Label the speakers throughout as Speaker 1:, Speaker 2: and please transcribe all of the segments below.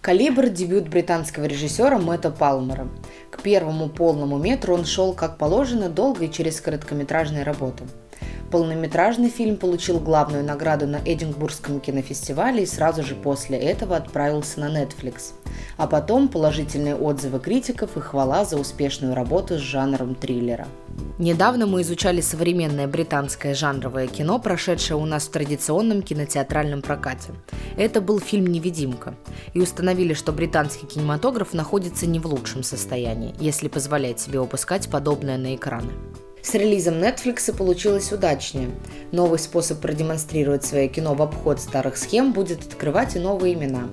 Speaker 1: «Калибр» – дебют британского режиссера Мэтта Палмера. К первому полному метру он шел, как положено, долго и через короткометражные работы. Полнометражный фильм получил главную награду на Эдинбургском кинофестивале и сразу же после этого отправился на Netflix. А потом положительные отзывы критиков и хвала за успешную работу с жанром триллера. Недавно мы изучали современное британское жанровое кино, прошедшее у нас в традиционном кинотеатральном прокате. Это был фильм «Невидимка». И установили, что британский кинематограф находится не в лучшем состоянии, если позволяет себе выпускать подобное на экраны. С релизом Netflix получилось удачнее. Новый способ продемонстрировать свое кино в обход старых схем будет открывать и новые имена.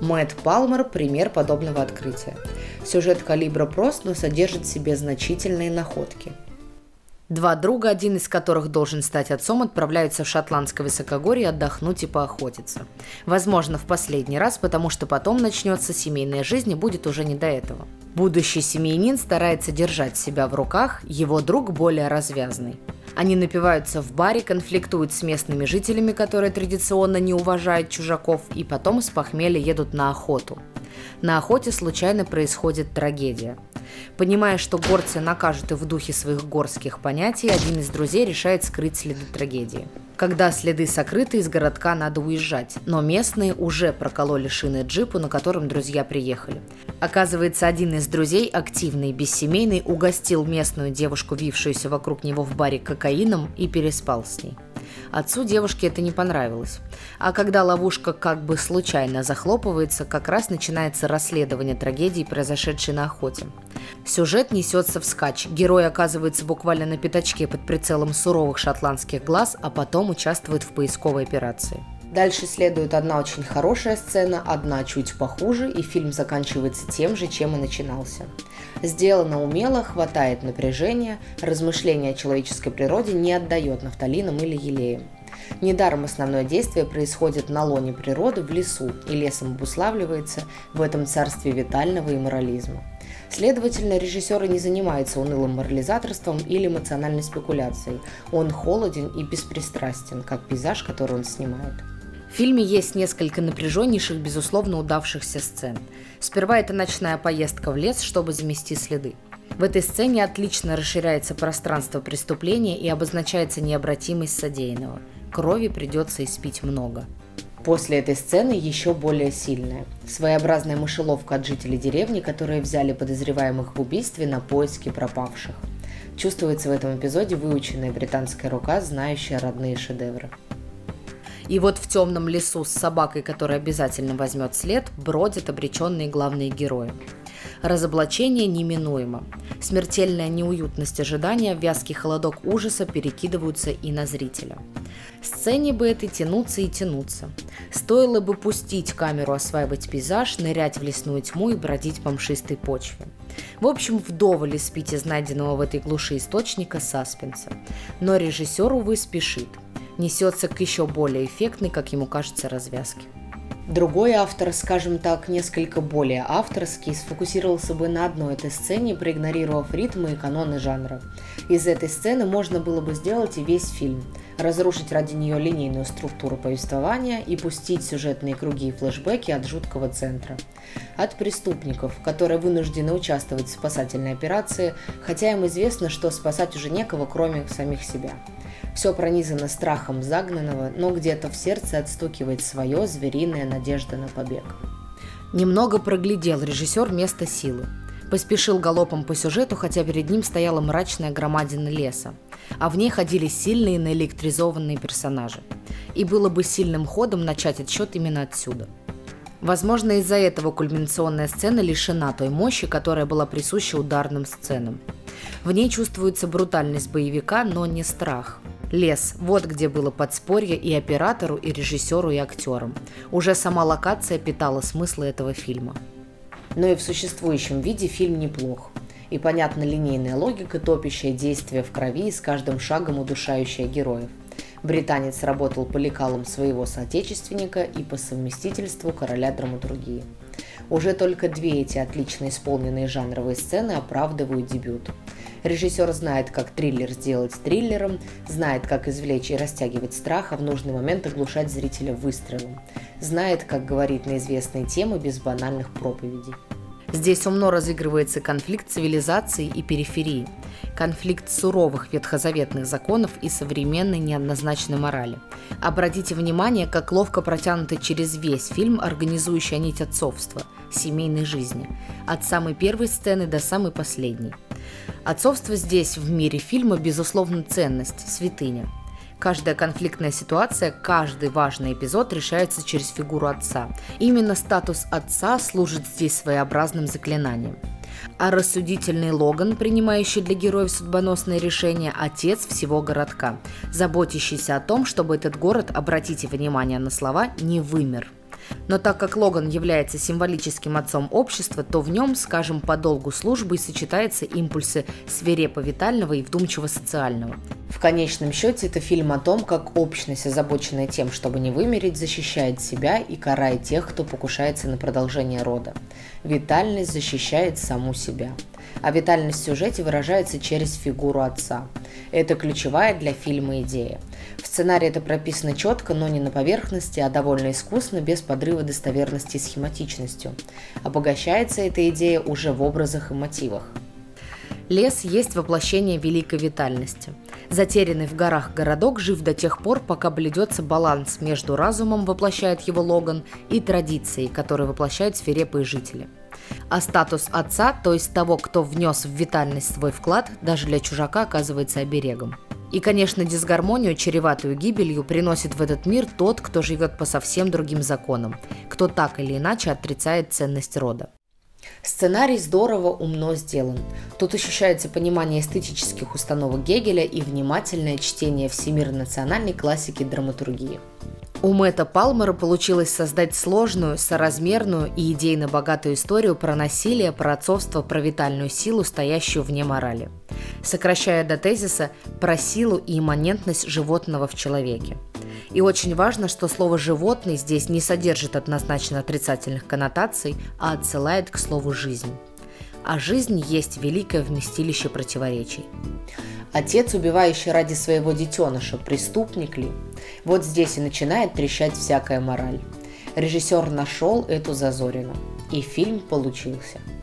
Speaker 1: Мэтт Палмер – пример подобного открытия. Сюжет калибра прост, но содержит в себе значительные находки – Два друга, один из которых должен стать отцом, отправляются в шотландское высокогорье отдохнуть и поохотиться. Возможно, в последний раз, потому что потом начнется семейная жизнь и будет уже не до этого. Будущий семьянин старается держать себя в руках, его друг более развязный. Они напиваются в баре, конфликтуют с местными жителями, которые традиционно не уважают чужаков, и потом с похмелья едут на охоту. На охоте случайно происходит трагедия – Понимая, что горцы накажут и в духе своих горских понятий, один из друзей решает скрыть следы трагедии. Когда следы сокрыты, из городка надо уезжать, но местные уже прокололи шины джипу, на котором друзья приехали. Оказывается, один из друзей, активный, бессемейный, угостил местную девушку, вившуюся вокруг него в баре кокаином, и переспал с ней. Отцу девушке это не понравилось. А когда ловушка как бы случайно захлопывается, как раз начинается расследование трагедии, произошедшей на охоте. Сюжет несется вскачь. Герой оказывается буквально на пятачке под прицелом суровых шотландских глаз, а потом участвует в поисковой операции. Дальше следует одна очень хорошая сцена, одна чуть похуже, и фильм заканчивается тем же, чем и начинался. Сделано умело, хватает напряжения, размышления о человеческой природе не отдает нафталином или елеем. Недаром основное действие происходит на лоне природы в лесу, и лесом обуславливается в этом царстве витального и морализма. Следовательно, режиссер не занимается унылым морализаторством или эмоциональной спекуляцией. Он холоден и беспристрастен, как пейзаж, который он снимает. В фильме есть несколько напряженнейших, безусловно, удавшихся сцен. Сперва это ночная поездка в лес, чтобы замести следы. В этой сцене отлично расширяется пространство преступления и обозначается необратимость содеянного. Крови придется испить много. После этой сцены еще более сильная. Своеобразная мышеловка от жителей деревни, которые взяли подозреваемых в убийстве на поиски пропавших. Чувствуется в этом эпизоде выученная британская рука, знающая родные шедевры. И вот в темном лесу с собакой, которая обязательно возьмет след, бродят обреченные главные герои. Разоблачение неминуемо. Смертельная неуютность ожидания, вязкий холодок ужаса перекидываются и на зрителя. Сцене бы этой тянуться и тянуться. Стоило бы пустить камеру осваивать пейзаж, нырять в лесную тьму и бродить по мшистой почве. В общем, вдоволь спить из найденного в этой глуши источника саспенса. Но режиссер, увы, спешит – несется к еще более эффектной, как ему кажется, развязке. Другой автор, скажем так, несколько более авторский, сфокусировался бы на одной этой сцене, проигнорировав ритмы и каноны жанра. Из этой сцены можно было бы сделать и весь фильм, разрушить ради нее линейную структуру повествования и пустить сюжетные круги и флешбеки от жуткого центра. От преступников, которые вынуждены участвовать в спасательной операции, хотя им известно, что спасать уже некого, кроме самих себя – все пронизано страхом загнанного, но где-то в сердце отстукивает свое звериная надежда на побег. Немного проглядел режиссер место силы. Поспешил галопом по сюжету, хотя перед ним стояла мрачная громадина леса, а в ней ходили сильные наэлектризованные персонажи. И было бы сильным ходом начать отсчет именно отсюда. Возможно, из-за этого кульминационная сцена лишена той мощи, которая была присуща ударным сценам. В ней чувствуется брутальность боевика, но не страх – Лес. Вот где было подспорье и оператору, и режиссеру, и актерам. Уже сама локация питала смысл этого фильма. Но и в существующем виде фильм неплох. И понятна линейная логика, топящая действие в крови и с каждым шагом удушающая героев. Британец работал по лекалам своего соотечественника и по совместительству короля драматургии. Уже только две эти отлично исполненные жанровые сцены оправдывают дебют. Режиссер знает, как триллер сделать триллером, знает, как извлечь и растягивать страх, а в нужный момент оглушать зрителя выстрелом. Знает, как говорить на известные темы без банальных проповедей. Здесь умно разыгрывается конфликт цивилизации и периферии, конфликт суровых ветхозаветных законов и современной неоднозначной морали. Обратите внимание, как ловко протянуты через весь фильм организующая нить отцовства, семейной жизни, от самой первой сцены до самой последней. Отцовство здесь, в мире фильма, безусловно, ценность, святыня – Каждая конфликтная ситуация, каждый важный эпизод решается через фигуру отца. Именно статус отца служит здесь своеобразным заклинанием. А рассудительный Логан, принимающий для героев судьбоносные решения, отец всего городка, заботящийся о том, чтобы этот город, обратите внимание на слова, не вымер – но так как Логан является символическим отцом общества, то в нем, скажем, по долгу службы сочетаются импульсы свирепо-витального и вдумчиво-социального. В конечном счете это фильм о том, как общность, озабоченная тем, чтобы не вымереть, защищает себя и карает тех, кто покушается на продолжение рода. Витальность защищает саму себя. А витальность в сюжете выражается через фигуру отца. Это ключевая для фильма идея. В сценарии это прописано четко, но не на поверхности, а довольно искусно, без подрыва достоверности схематичностью. Обогащается эта идея уже в образах и мотивах. Лес есть воплощение великой витальности. Затерянный в горах городок жив до тех пор, пока бледется баланс между разумом, воплощает его Логан, и традицией, которую воплощают свирепые жители. А статус отца, то есть того, кто внес в витальность свой вклад, даже для чужака оказывается оберегом. И, конечно, дисгармонию, чреватую гибелью, приносит в этот мир тот, кто живет по совсем другим законам, кто так или иначе отрицает ценность рода. Сценарий здорово, умно сделан. Тут ощущается понимание эстетических установок Гегеля и внимательное чтение всемирно-национальной классики драматургии. У Мэтта Палмера получилось создать сложную, соразмерную и идейно богатую историю про насилие, про отцовство, про витальную силу, стоящую вне морали. Сокращая до тезиса про силу и имманентность животного в человеке. И очень важно, что слово «животный» здесь не содержит однозначно отрицательных коннотаций, а отсылает к слову «жизнь». А жизнь есть великое вместилище противоречий. Отец, убивающий ради своего детеныша, преступник ли? Вот здесь и начинает трещать всякая мораль. Режиссер нашел эту зазорину, и фильм получился –